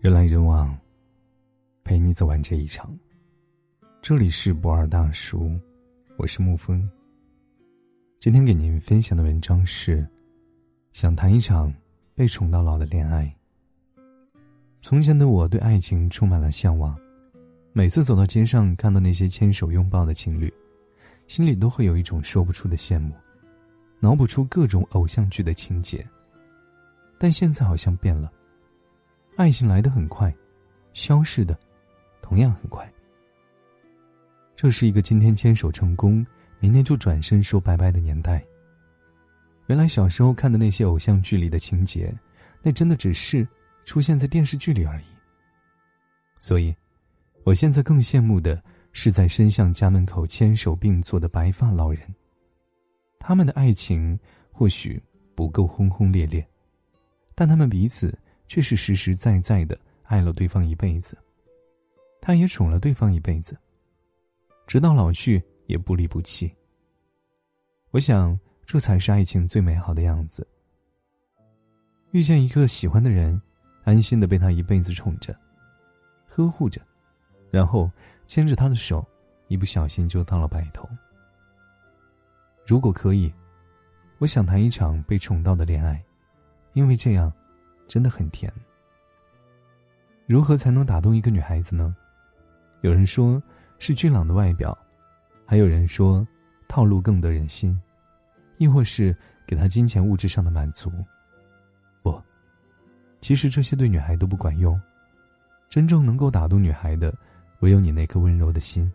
人来人往，陪你走完这一场。这里是博尔大叔，我是沐风。今天给您分享的文章是：想谈一场被宠到老的恋爱。从前的我对爱情充满了向往，每次走到街上看到那些牵手拥抱的情侣，心里都会有一种说不出的羡慕，脑补出各种偶像剧的情节。但现在好像变了，爱情来得很快，消逝的同样很快。这是一个今天牵手成功，明天就转身说拜拜的年代。原来小时候看的那些偶像剧里的情节，那真的只是出现在电视剧里而已。所以，我现在更羡慕的是在伸向家门口牵手并坐的白发老人。他们的爱情或许不够轰轰烈烈。但他们彼此却是实实在在的爱了对方一辈子，他也宠了对方一辈子，直到老去也不离不弃。我想，这才是爱情最美好的样子。遇见一个喜欢的人，安心的被他一辈子宠着、呵护着，然后牵着他的手，一不小心就到了白头。如果可以，我想谈一场被宠到的恋爱。因为这样，真的很甜。如何才能打动一个女孩子呢？有人说是俊朗的外表，还有人说套路更得人心，亦或是给她金钱物质上的满足。不，其实这些对女孩都不管用。真正能够打动女孩的，唯有你那颗温柔的心。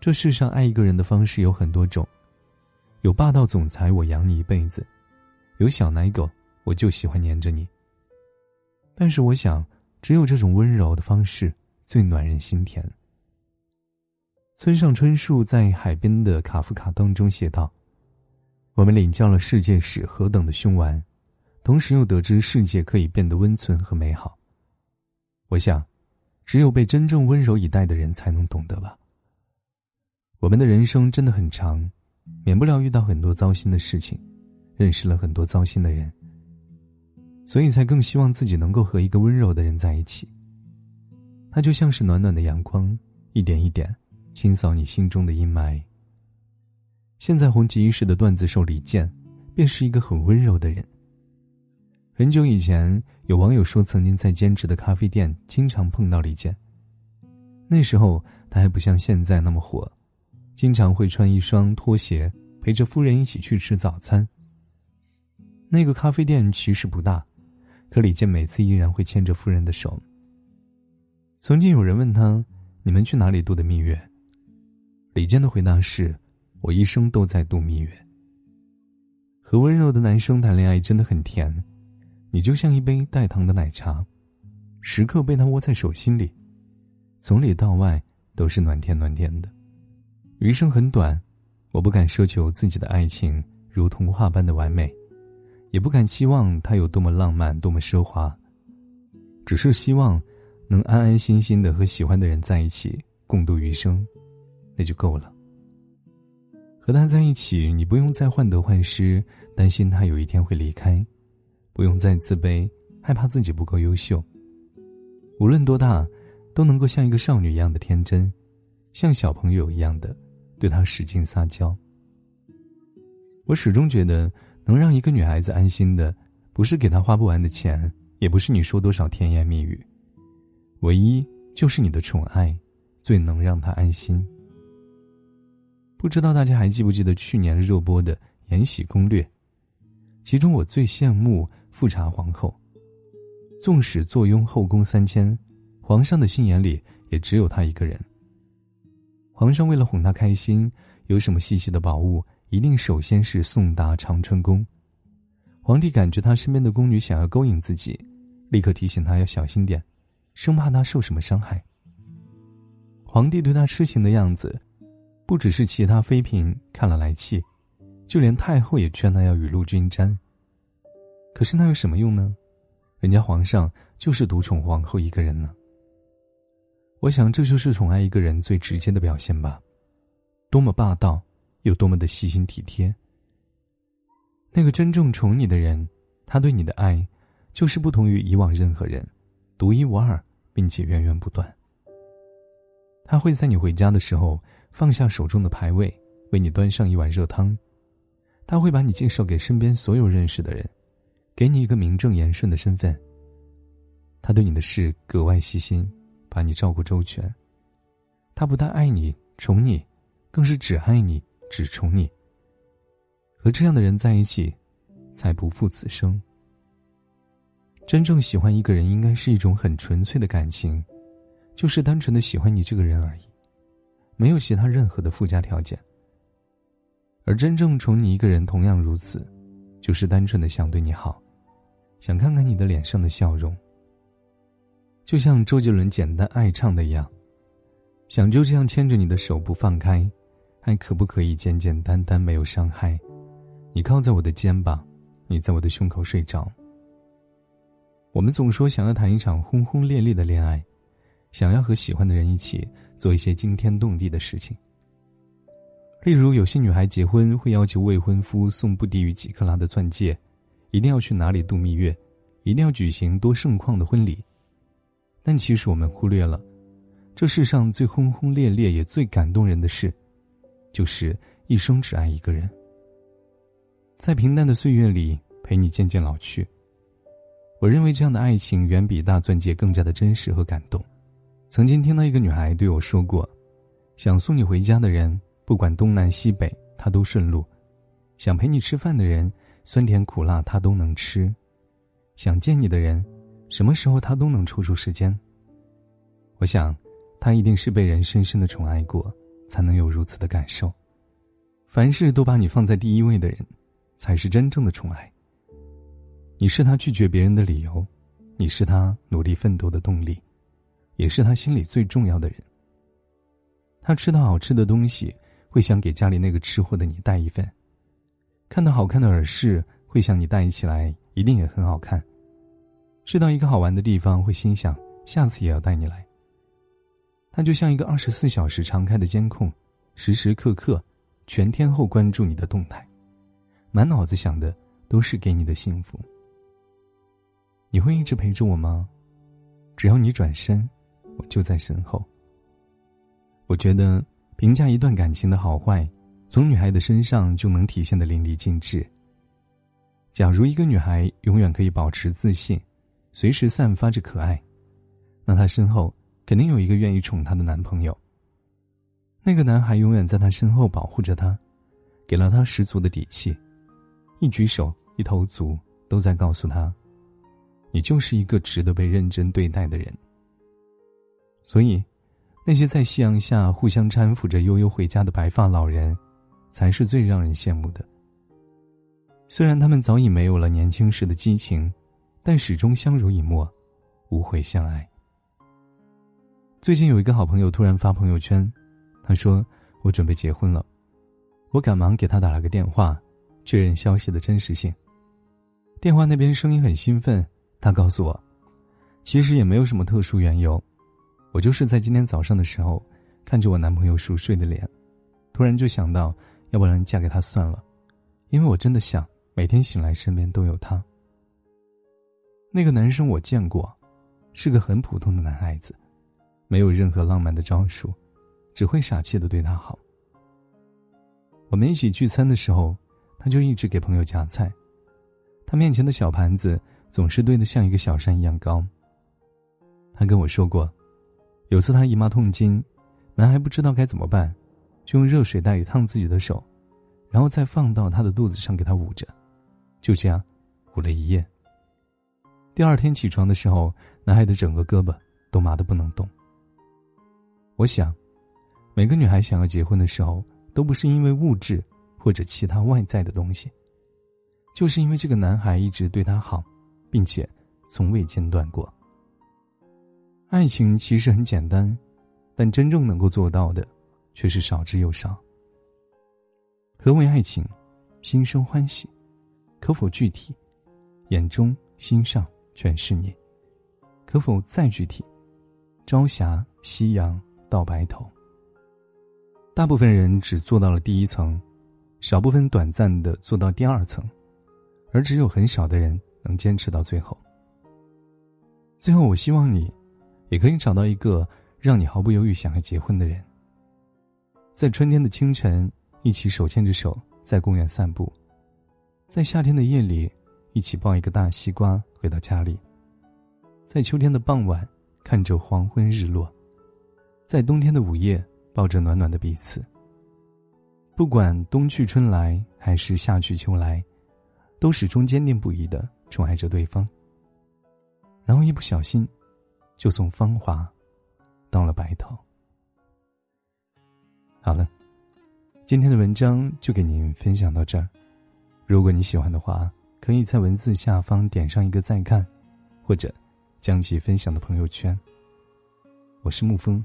这世上爱一个人的方式有很多种，有霸道总裁，我养你一辈子。有小奶狗，我就喜欢黏着你。但是我想，只有这种温柔的方式最暖人心田。村上春树在《海边的卡夫卡》当中写道：“我们领教了世界是何等的凶顽，同时又得知世界可以变得温存和美好。”我想，只有被真正温柔以待的人才能懂得吧。我们的人生真的很长，免不了遇到很多糟心的事情。认识了很多糟心的人，所以才更希望自己能够和一个温柔的人在一起。他就像是暖暖的阳光，一点一点清扫你心中的阴霾。现在红极一时的段子手李健，便是一个很温柔的人。很久以前，有网友说曾经在兼职的咖啡店经常碰到李健。那时候他还不像现在那么火，经常会穿一双拖鞋陪着夫人一起去吃早餐。那个咖啡店其实不大，可李健每次依然会牵着夫人的手。曾经有人问他：“你们去哪里度的蜜月？”李健的回答是：“我一生都在度蜜月。”和温柔的男生谈恋爱真的很甜，你就像一杯带糖的奶茶，时刻被他握在手心里，从里到外都是暖甜暖甜的。余生很短，我不敢奢求自己的爱情如童话般的完美。也不敢期望他有多么浪漫，多么奢华，只是希望能安安心心的和喜欢的人在一起，共度余生，那就够了。和他在一起，你不用再患得患失，担心他有一天会离开，不用再自卑，害怕自己不够优秀。无论多大，都能够像一个少女一样的天真，像小朋友一样的对他使劲撒娇。我始终觉得。能让一个女孩子安心的，不是给她花不完的钱，也不是你说多少甜言蜜语，唯一就是你的宠爱，最能让她安心。不知道大家还记不记得去年热播的《延禧攻略》，其中我最羡慕富察皇后，纵使坐拥后宫三千，皇上的心眼里也只有她一个人。皇上为了哄她开心，有什么细细的宝物？一定首先是送达长春宫。皇帝感觉他身边的宫女想要勾引自己，立刻提醒他要小心点，生怕他受什么伤害。皇帝对他痴情的样子，不只是其他妃嫔看了来气，就连太后也劝他要雨露均沾。可是那有什么用呢？人家皇上就是独宠皇后一个人呢。我想这就是宠爱一个人最直接的表现吧，多么霸道！有多么的细心体贴。那个真正宠你的人，他对你的爱，就是不同于以往任何人，独一无二，并且源源不断。他会在你回家的时候放下手中的牌位，为你端上一碗热汤。他会把你介绍给身边所有认识的人，给你一个名正言顺的身份。他对你的事格外细心，把你照顾周全。他不但爱你、宠你，更是只爱你、只宠你。和这样的人在一起，才不负此生。真正喜欢一个人，应该是一种很纯粹的感情，就是单纯的喜欢你这个人而已，没有其他任何的附加条件。而真正宠你一个人，同样如此，就是单纯的想对你好，想看看你的脸上的笑容。就像周杰伦简单爱唱的一样，想就这样牵着你的手不放开，还可不可以简简单单没有伤害？你靠在我的肩膀，你在我的胸口睡着。我们总说想要谈一场轰轰烈烈的恋爱，想要和喜欢的人一起做一些惊天动地的事情。例如，有些女孩结婚会要求未婚夫送不低于几克拉的钻戒，一定要去哪里度蜜月，一定要举行多盛况的婚礼。但其实我们忽略了，这世上最轰轰烈烈也最感动人的事，就是一生只爱一个人。在平淡的岁月里陪你渐渐老去。我认为这样的爱情远比大钻戒更加的真实和感动。曾经听到一个女孩对我说过：“想送你回家的人，不管东南西北，他都顺路；想陪你吃饭的人，酸甜苦辣他都能吃；想见你的人，什么时候他都能抽出时间。”我想，他一定是被人深深的宠爱过，才能有如此的感受。凡事都把你放在第一位的人。才是真正的宠爱。你是他拒绝别人的理由，你是他努力奋斗的动力，也是他心里最重要的人。他吃到好吃的东西，会想给家里那个吃货的你带一份；看到好看的耳饰，会想你戴起来一定也很好看；去到一个好玩的地方，会心想下次也要带你来。他就像一个二十四小时常开的监控，时时刻刻、全天候关注你的动态。满脑子想的都是给你的幸福。你会一直陪着我吗？只要你转身，我就在身后。我觉得评价一段感情的好坏，从女孩的身上就能体现的淋漓尽致。假如一个女孩永远可以保持自信，随时散发着可爱，那她身后肯定有一个愿意宠她的男朋友。那个男孩永远在她身后保护着她，给了她十足的底气。一举手一投足都在告诉她，你就是一个值得被认真对待的人。所以，那些在夕阳下互相搀扶着悠悠回家的白发老人，才是最让人羡慕的。虽然他们早已没有了年轻时的激情，但始终相濡以沫，无悔相爱。最近有一个好朋友突然发朋友圈，他说：“我准备结婚了。”我赶忙给他打了个电话。确认消息的真实性。电话那边声音很兴奋，他告诉我，其实也没有什么特殊缘由，我就是在今天早上的时候，看着我男朋友熟睡的脸，突然就想到，要不然嫁给他算了，因为我真的想每天醒来身边都有他。那个男生我见过，是个很普通的男孩子，没有任何浪漫的招数，只会傻气的对他好。我们一起聚餐的时候。他就一直给朋友夹菜，他面前的小盘子总是堆得像一个小山一样高。他跟我说过，有次他姨妈痛经，男孩不知道该怎么办，就用热水袋烫自己的手，然后再放到他的肚子上给他捂着，就这样捂了一夜。第二天起床的时候，男孩的整个胳膊都麻得不能动。我想，每个女孩想要结婚的时候，都不是因为物质。或者其他外在的东西，就是因为这个男孩一直对她好，并且从未间断过。爱情其实很简单，但真正能够做到的，却是少之又少。何为爱情？心生欢喜，可否具体？眼中心上全是你，可否再具体？朝霞夕阳到白头。大部分人只做到了第一层。少部分短暂的做到第二层，而只有很少的人能坚持到最后。最后，我希望你也可以找到一个让你毫不犹豫想要结婚的人。在春天的清晨，一起手牵着手在公园散步；在夏天的夜里，一起抱一个大西瓜回到家里；在秋天的傍晚，看着黄昏日落；在冬天的午夜，抱着暖暖的彼此。不管冬去春来还是夏去秋来，都始终坚定不移的宠爱着对方。然后一不小心，就从芳华到了白头。好了，今天的文章就给您分享到这儿。如果你喜欢的话，可以在文字下方点上一个再看，或者将其分享到朋友圈。我是沐风，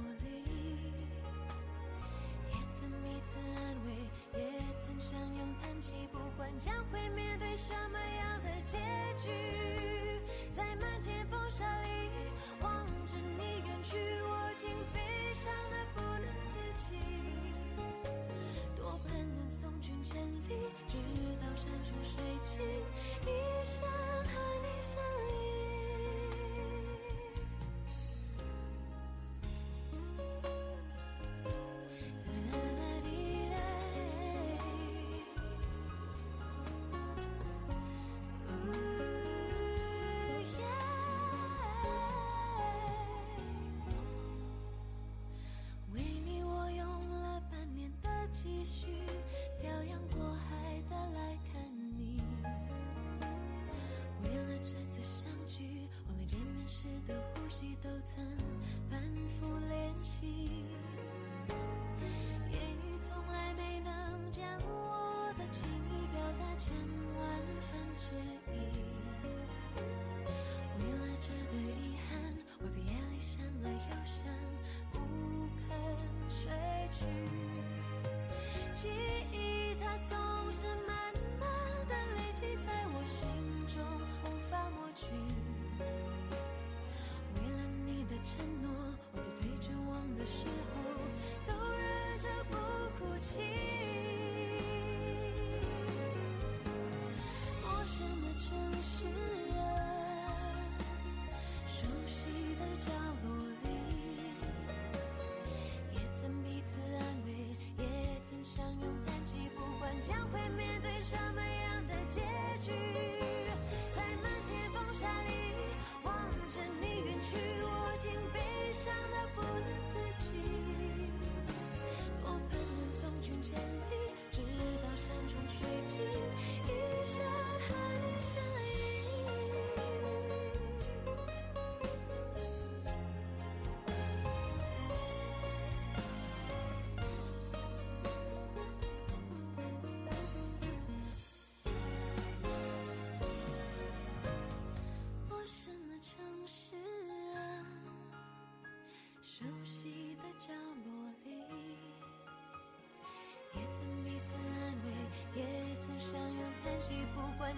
曾安慰，也曾相拥，叹气，不管将会面对什么样的结局？在漫天风沙里望着你远去，我竟悲伤的不能自己。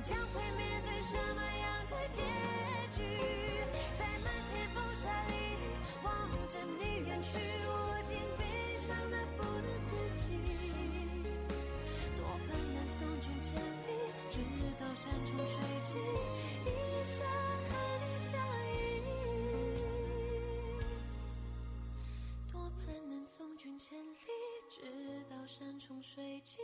将会面对什么样的结局，在漫天风沙里望着你远去，我竟悲伤的不能自己。多盼能送君千里，直到山穷水尽，一生和你相依。多盼能送君千里，直到。山穷水尽。